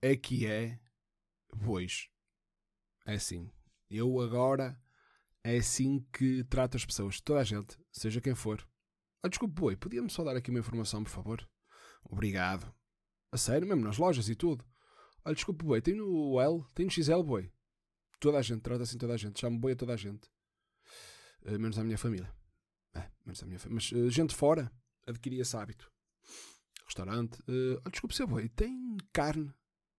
é que é, pois, é assim. Eu agora é assim que trato as pessoas, toda a gente, seja quem for. Ah, desculpe, boi, podia-me só dar aqui uma informação, por favor? Obrigado. A sério, mesmo nas lojas e tudo. Olha, desculpe, boi, tem no L, tem no XL, boi. Toda a gente, trata assim toda a gente. Chamo boi a toda a gente. Uh, menos à minha família. É, menos à minha família. Mas uh, gente fora adquiri esse hábito. Restaurante. Uh, oh, desculpe, seu boi, tem carne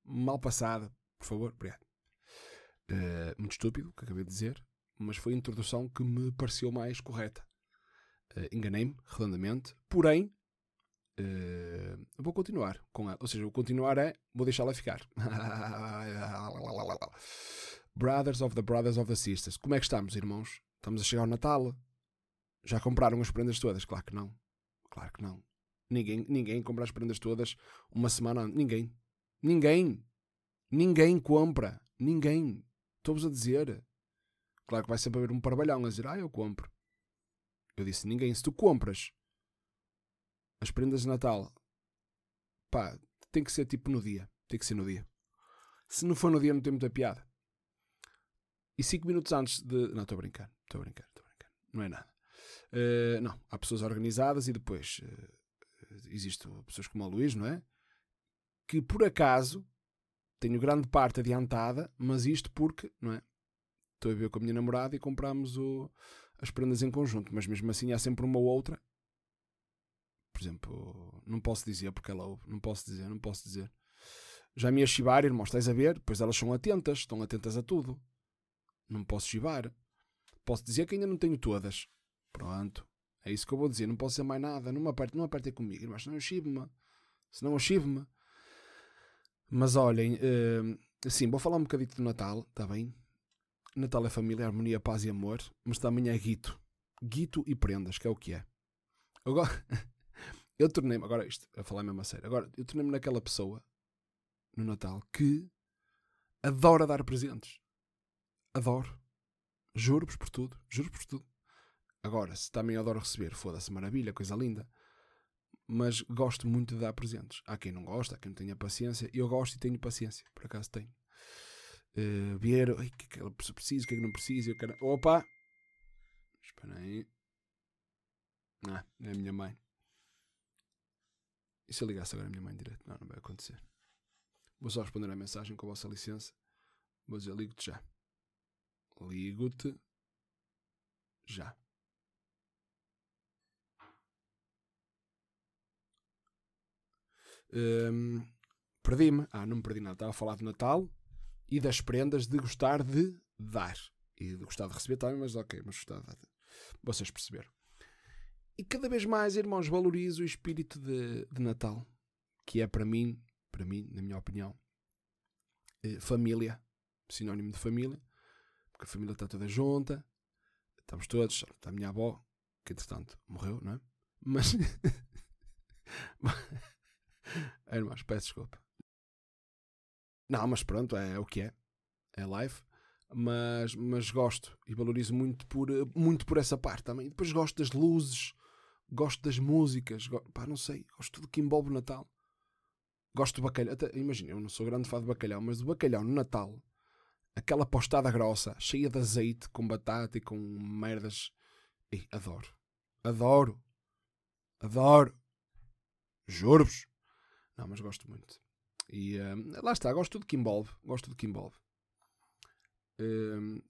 mal passada, por favor? Obrigado. Uh, muito estúpido o que acabei de dizer, mas foi a introdução que me pareceu mais correta. Uh, Enganei-me redondamente, porém uh, vou continuar com ela. Ou seja, vou continuar é vou deixá-la ficar. brothers of the Brothers of the Sisters. Como é que estamos, irmãos? Estamos a chegar ao Natal? Já compraram as prendas todas? Claro que não. Claro que não. Ninguém, ninguém compra as prendas todas uma semana. Ninguém. Ninguém. Ninguém compra. Ninguém. Estou-vos a dizer. Claro que vai sempre haver um parbalhão a dizer, ah, eu compro. Eu disse, ninguém. Se tu compras as prendas de Natal, pá, tem que ser tipo no dia. Tem que ser no dia. Se não for no dia, não tem muita piada. E 5 minutos antes de. Não, estou a brincar. Estou a brincar. Estou a brincar. Não é nada. Uh, não, há pessoas organizadas e depois uh, existem pessoas como o Luís, não é? Que por acaso tenho grande parte adiantada, mas isto porque, não é? Estou a ver com a minha namorada e compramos o, as prendas em conjunto, mas mesmo assim há sempre uma ou outra. Por exemplo, não posso dizer porque ela ouve, não posso dizer, não posso dizer. Já me ia chivar, irmãos, estás a ver? Pois elas são atentas, estão atentas a tudo. Não posso chivar. Posso dizer que ainda não tenho todas. Pronto. É isso que eu vou dizer. Não posso dizer mais nada. Não me aperte, não apertem comigo, irmãos, senão eu chivo-me. Senão eu chivo-me. Mas olhem, uh, assim, vou falar um bocadito do Natal, está bem? Natal é família, harmonia, paz e amor, mas também é guito. Guito e prendas, que é o que é. Agora, eu tornei-me, agora isto, a falar a sério, agora, eu tornei-me naquela pessoa, no Natal, que adora dar presentes. Adoro. Juro-vos por tudo, juro-vos por tudo. Agora, se também adoro receber, foda-se, maravilha, coisa linda mas gosto muito de dar presentes. Há quem não gosta, há quem não tenha paciência. Eu gosto e tenho paciência, por acaso tenho. Uh, ver o que é que ela precisa, o que é que não precisa. Eu quero... Opa! Espera aí. Ah, é a minha mãe. E se eu ligasse agora a minha mãe direto? Não, não vai acontecer. Vou só responder a mensagem com a vossa licença. Vou dizer, ligo-te já. Ligo-te já. Um, perdi-me. Ah, não me perdi nada. Estava a falar de Natal e das prendas de gostar de dar. E de gostar de receber também, mas ok, mas gostar de dar. Vocês perceberam. E cada vez mais, irmãos, valorizo o espírito de, de Natal, que é para mim, para mim, na minha opinião, eh, família, sinónimo de família, porque a família está toda junta, estamos todos, está a minha avó, que entretanto morreu, não é? Mas. É, irmãos, peço desculpa. Não, mas pronto, é, o que é. É live. Mas, mas gosto e valorizo muito por, muito por essa parte também. Depois gosto das luzes, gosto das músicas, go, pá, não sei, gosto tudo que envolve o Natal. Gosto do bacalhau. Imagina, eu não sou grande fã de bacalhau, mas do bacalhau no Natal, aquela postada grossa, cheia de azeite, com batata e com merdas. Adoro. Adoro. Adoro. Juro-vos. Não, mas gosto muito. E uh, lá está, gosto do que envolve. Gosto do que envolve. Uh,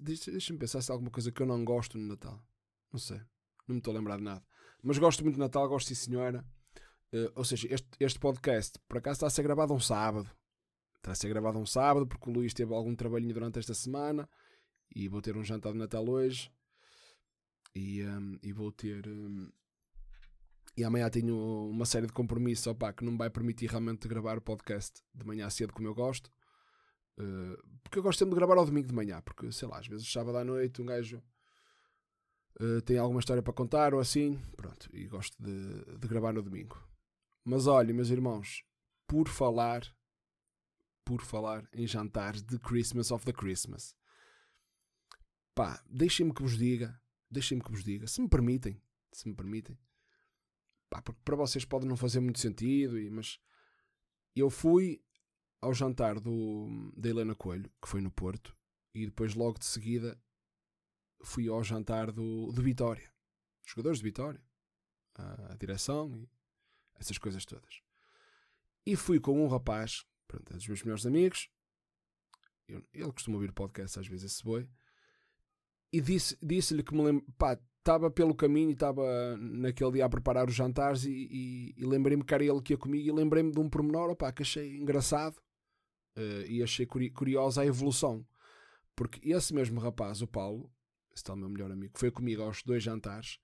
Deixa-me pensar se há alguma coisa que eu não gosto no Natal. Não sei. Não me estou a lembrar de nada. Mas gosto muito do Natal, gosto sim, senhora. Uh, ou seja, este, este podcast, por acaso, está a ser gravado um sábado. Está a ser gravado um sábado, porque o Luís teve algum trabalhinho durante esta semana. E vou ter um jantar de Natal hoje. E, um, e vou ter. Um, e amanhã tenho uma série de compromissos opa, que não me vai permitir realmente gravar o podcast de manhã cedo como eu gosto. Uh, porque eu gosto sempre de gravar ao domingo de manhã, porque sei lá, às vezes sábado à noite um gajo uh, tem alguma história para contar ou assim, pronto, e gosto de, de gravar no domingo. Mas olha, meus irmãos, por falar, por falar em jantares de Christmas of the Christmas, pá, deixem-me que vos diga, deixem-me que vos diga, se me permitem, se me permitem, pá, porque para vocês pode não fazer muito sentido, mas eu fui ao jantar do, da Helena Coelho, que foi no Porto, e depois logo de seguida fui ao jantar do, do Vitória, os jogadores de Vitória, a direção e essas coisas todas. E fui com um rapaz, pronto, é dos meus melhores amigos, eu, ele costuma ouvir podcast às vezes, esse boi, e disse-lhe disse que me lembro, pá, estava pelo caminho estava naquele dia a preparar os jantares e, e, e lembrei-me que era ele que ia comigo e lembrei-me de um pormenor opá, que achei engraçado uh, e achei curi curiosa a evolução. Porque esse mesmo rapaz, o Paulo, esse tal meu melhor amigo, que foi comigo aos dois jantares,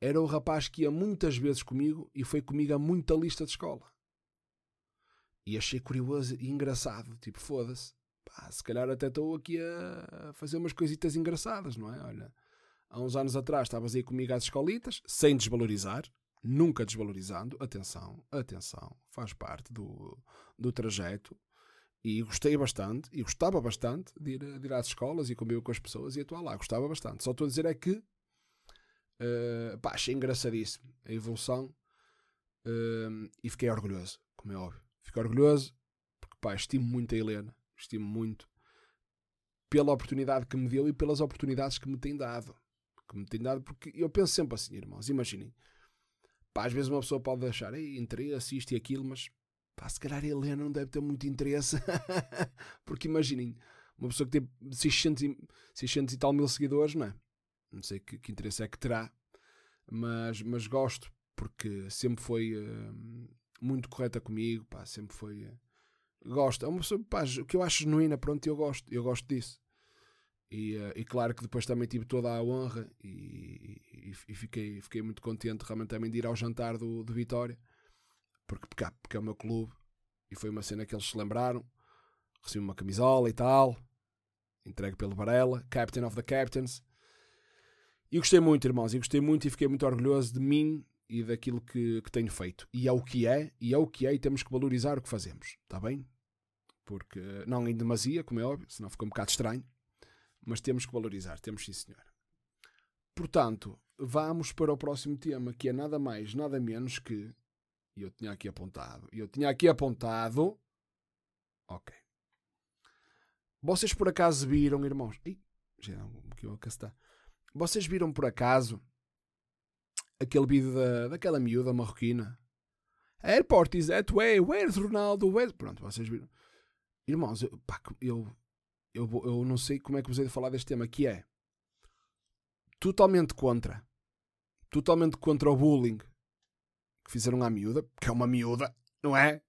era o rapaz que ia muitas vezes comigo e foi comigo a muita lista de escola. E achei curioso e engraçado. Tipo, foda-se. Se calhar até estou aqui a fazer umas coisitas engraçadas, não é? Olha, há uns anos atrás estavas aí comigo às escolitas, sem desvalorizar, nunca desvalorizando. Atenção, atenção, faz parte do, do trajeto. E gostei bastante, e gostava bastante de ir, de ir às escolas e comer com as pessoas e atuar lá. Gostava bastante. Só estou a dizer é que uh, pá, achei engraçadíssimo a evolução uh, e fiquei orgulhoso, como é óbvio. Fico orgulhoso porque pá, estimo muito a Helena, estimo muito pela oportunidade que me deu e pelas oportunidades que me tem dado. Que me tem dado, porque eu penso sempre assim, irmãos, imaginem. Pá, às vezes uma pessoa pode achar interesse, isto e aquilo, mas pá, se calhar a Helena não deve ter muito interesse. porque imaginem, uma pessoa que tem 600 e, 600 e tal mil seguidores, não é? Não sei que, que interesse é que terá, mas, mas gosto, porque sempre foi uh, muito correta comigo, pá, sempre foi. Uh, gosto. É uma pessoa, pá, o que eu acho genuína, pronto, eu gosto, eu gosto disso. E, uh, e claro que depois também tive toda a honra e, e, e, fiquei, fiquei muito contente realmente também de ir ao jantar do, do Vitória, porque, porque, é o meu clube e foi uma cena que eles se lembraram. Recebi uma camisola e tal, entregue pelo Varela, Captain of the Captains. E gostei muito, irmãos, e gostei muito e fiquei muito orgulhoso de mim e daquilo que, que tenho feito. E é o que é, e é o que é, e temos que valorizar o que fazemos, está bem? Porque não em demasia, como é óbvio, senão fica um bocado estranho, mas temos que valorizar, temos sim, senhor. Portanto, vamos para o próximo tema, que é nada mais, nada menos que. E eu tinha aqui apontado, e eu tinha aqui apontado. Ok. Vocês por acaso viram, irmãos? Ih, já é um pouquinho a castar. Vocês viram por acaso aquele vídeo da, daquela miúda marroquina? Airport is that way. Where's Ronaldo? Where's... Pronto, vocês viram. Irmãos, eu, pá, eu, eu, eu não sei como é que vos hei de falar deste tema, que é totalmente contra. Totalmente contra o bullying que fizeram à miúda, que é uma miúda, não é?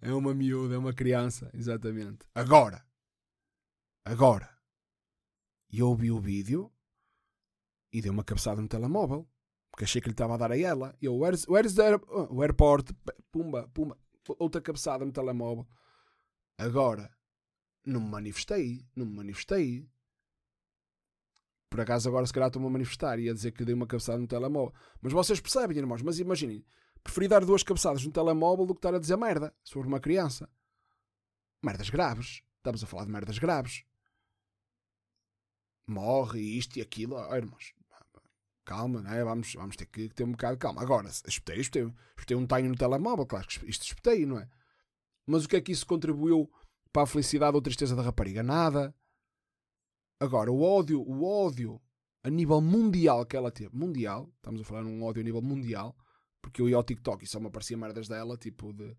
É uma miúda, é uma criança, exatamente. Agora, agora, eu ouvi o vídeo e deu uma cabeçada no telemóvel. Porque achei que lhe estava a dar a ela. E eu, where's, where's the air, oh, airport? Pumba, pumba. Outra cabeçada no telemóvel. Agora, não me manifestei. Não me manifestei. Por acaso agora se calhar estou-me a manifestar e a dizer que dei uma cabeçada no telemóvel. Mas vocês percebem, irmãos. Mas imaginem. Preferi dar duas cabeçadas no telemóvel do que estar a dizer merda sobre uma criança. Merdas graves. Estamos a falar de merdas graves morre isto e aquilo. Oh, irmãos, calma, né? vamos, vamos ter que ter um bocado de calma. Agora, espetei, espetei, espetei um tainho no telemóvel, claro que isto espetei, não é? Mas o que é que isso contribuiu para a felicidade ou tristeza da rapariga? Nada. Agora, o ódio, o ódio a nível mundial que ela teve, mundial, estamos a falar num ódio a nível mundial, porque eu ia ao TikTok e só me aparecia merdas dela, tipo de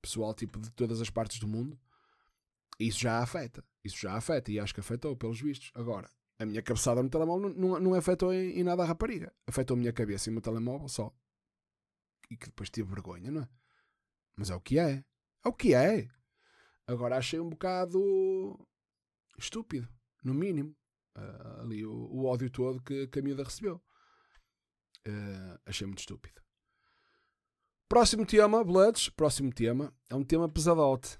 pessoal tipo de todas as partes do mundo. Isso já afeta, isso já afeta e acho que afetou pelos vistos. Agora, a minha cabeçada no telemóvel não, não, não afetou em, em, nada a rapariga. Afetou a minha cabeça e o meu telemóvel só. E que depois tive vergonha, não é? Mas é o que é. É o que é. Agora achei um bocado estúpido, no mínimo. Uh, ali o, o, ódio todo que, que a miúda recebeu. Uh, achei muito estúpido. Próximo tema, Bloods. Próximo tema é um tema pesadote.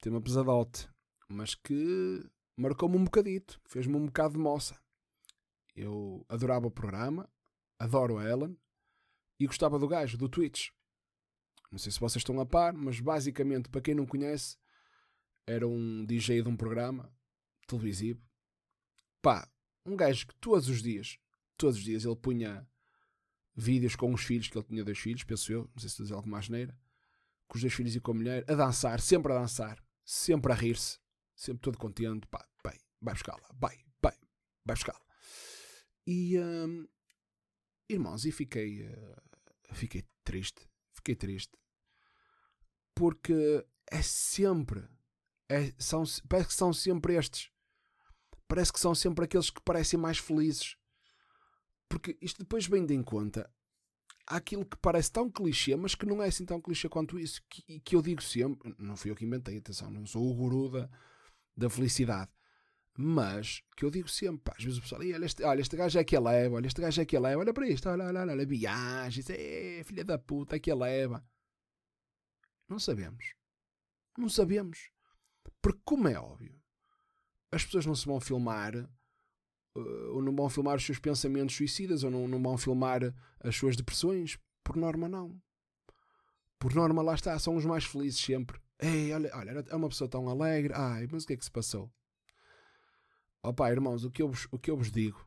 Tema pesadote. Mas que marcou-me um bocadito, fez-me um bocado de moça. Eu adorava o programa, adoro a Ellen e gostava do gajo, do Twitch. Não sei se vocês estão a par, mas basicamente, para quem não conhece, era um DJ de um programa televisivo. Pá, um gajo que todos os dias, todos os dias, ele punha vídeos com os filhos, que ele tinha dois filhos, penso eu, não sei se estou a dizer alguma asneira, com os dois filhos e com a mulher, a dançar, sempre a dançar, sempre a rir-se, sempre todo contente. Pá, vai, vai buscá-la, vai, vai, vai buscá-la. E, hum, irmãos, e fiquei, uh, fiquei triste, fiquei triste, porque é sempre, é, são, parece que são sempre estes, parece que são sempre aqueles que parecem mais felizes, porque isto depois vem de em conta aquilo que parece tão clichê, mas que não é assim tão clichê quanto isso, que, que eu digo sempre, não fui eu que inventei, atenção, não sou o guru da, da felicidade, mas que eu digo sempre, pá, às vezes o pessoal, olha este, olha, este gajo é que a leva, olha, este gajo é que a leva, olha para isto, olha, olha, olha, olha viagens, é, filha da puta, é que a leva. Não sabemos. Não sabemos. Porque, como é óbvio, as pessoas não se vão filmar uh, ou não vão filmar os seus pensamentos suicidas ou não, não vão filmar as suas depressões. Por norma, não. Por norma, lá está, são os mais felizes sempre. Ei, olha, olha, é uma pessoa tão alegre. Ai, mas o que é que se passou? Opa, irmãos, o que, eu vos, o que eu vos digo,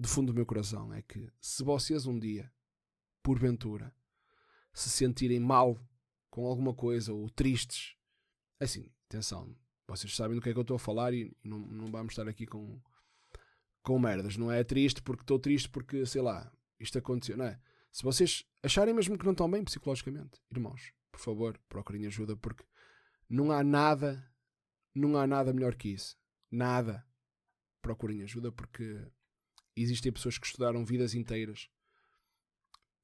do fundo do meu coração, é que se vocês um dia, porventura, se sentirem mal com alguma coisa ou tristes, assim, atenção, vocês sabem do que é que eu estou a falar e não, não vamos estar aqui com, com merdas. Não é triste porque estou triste porque, sei lá, isto aconteceu, não é? Se vocês acharem mesmo que não estão bem psicologicamente, irmãos, por favor, procurem ajuda porque não há nada, não há nada melhor que isso. Nada. Procurem ajuda porque existem pessoas que estudaram vidas inteiras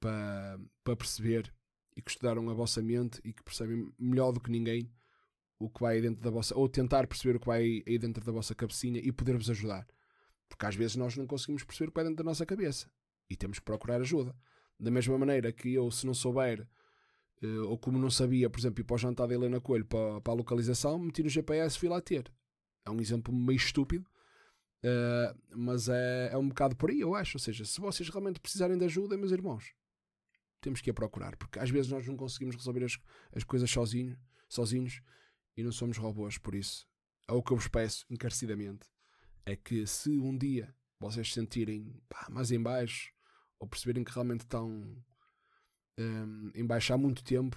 para, para perceber e que estudaram a vossa mente e que percebem melhor do que ninguém o que vai aí dentro da vossa, ou tentar perceber o que vai aí dentro da vossa cabecinha e poder-vos ajudar. Porque às vezes nós não conseguimos perceber o que vai dentro da nossa cabeça e temos que procurar ajuda. Da mesma maneira que eu, se não souber, uh, ou como não sabia, por exemplo, ir para o jantar da Helena Coelho para, para a localização, meti no GPS e fui lá ter. É um exemplo meio estúpido, uh, mas é, é um bocado por aí, eu acho. Ou seja, se vocês realmente precisarem de ajuda, meus irmãos, temos que a procurar, porque às vezes nós não conseguimos resolver as, as coisas sozinhos, sozinhos e não somos robôs, por isso é o que eu vos peço encarecidamente é que se um dia vocês se sentirem pá, mais em baixo ou perceberem que realmente estão um, em baixo há muito tempo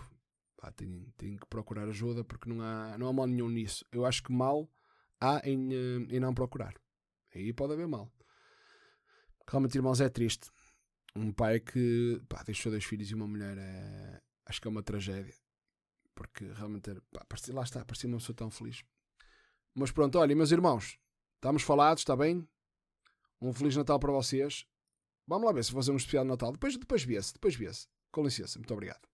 pá, têm, têm que procurar ajuda porque não há, não há mal nenhum nisso. Eu acho que mal há em, hum, em não procurar. Aí pode haver mal. Realmente irmãos é triste. Um pai que pá, deixou dois filhos e uma mulher é, acho que é uma tragédia porque realmente pá, parecia, lá está, parecia uma pessoa tão feliz. Mas pronto, olha, meus irmãos, estamos falados, está bem? Um Feliz Natal para vocês. Vamos lá ver se fazer um especial de Natal. Depois, depois vê-se, depois vê-se. Com licença, muito obrigado.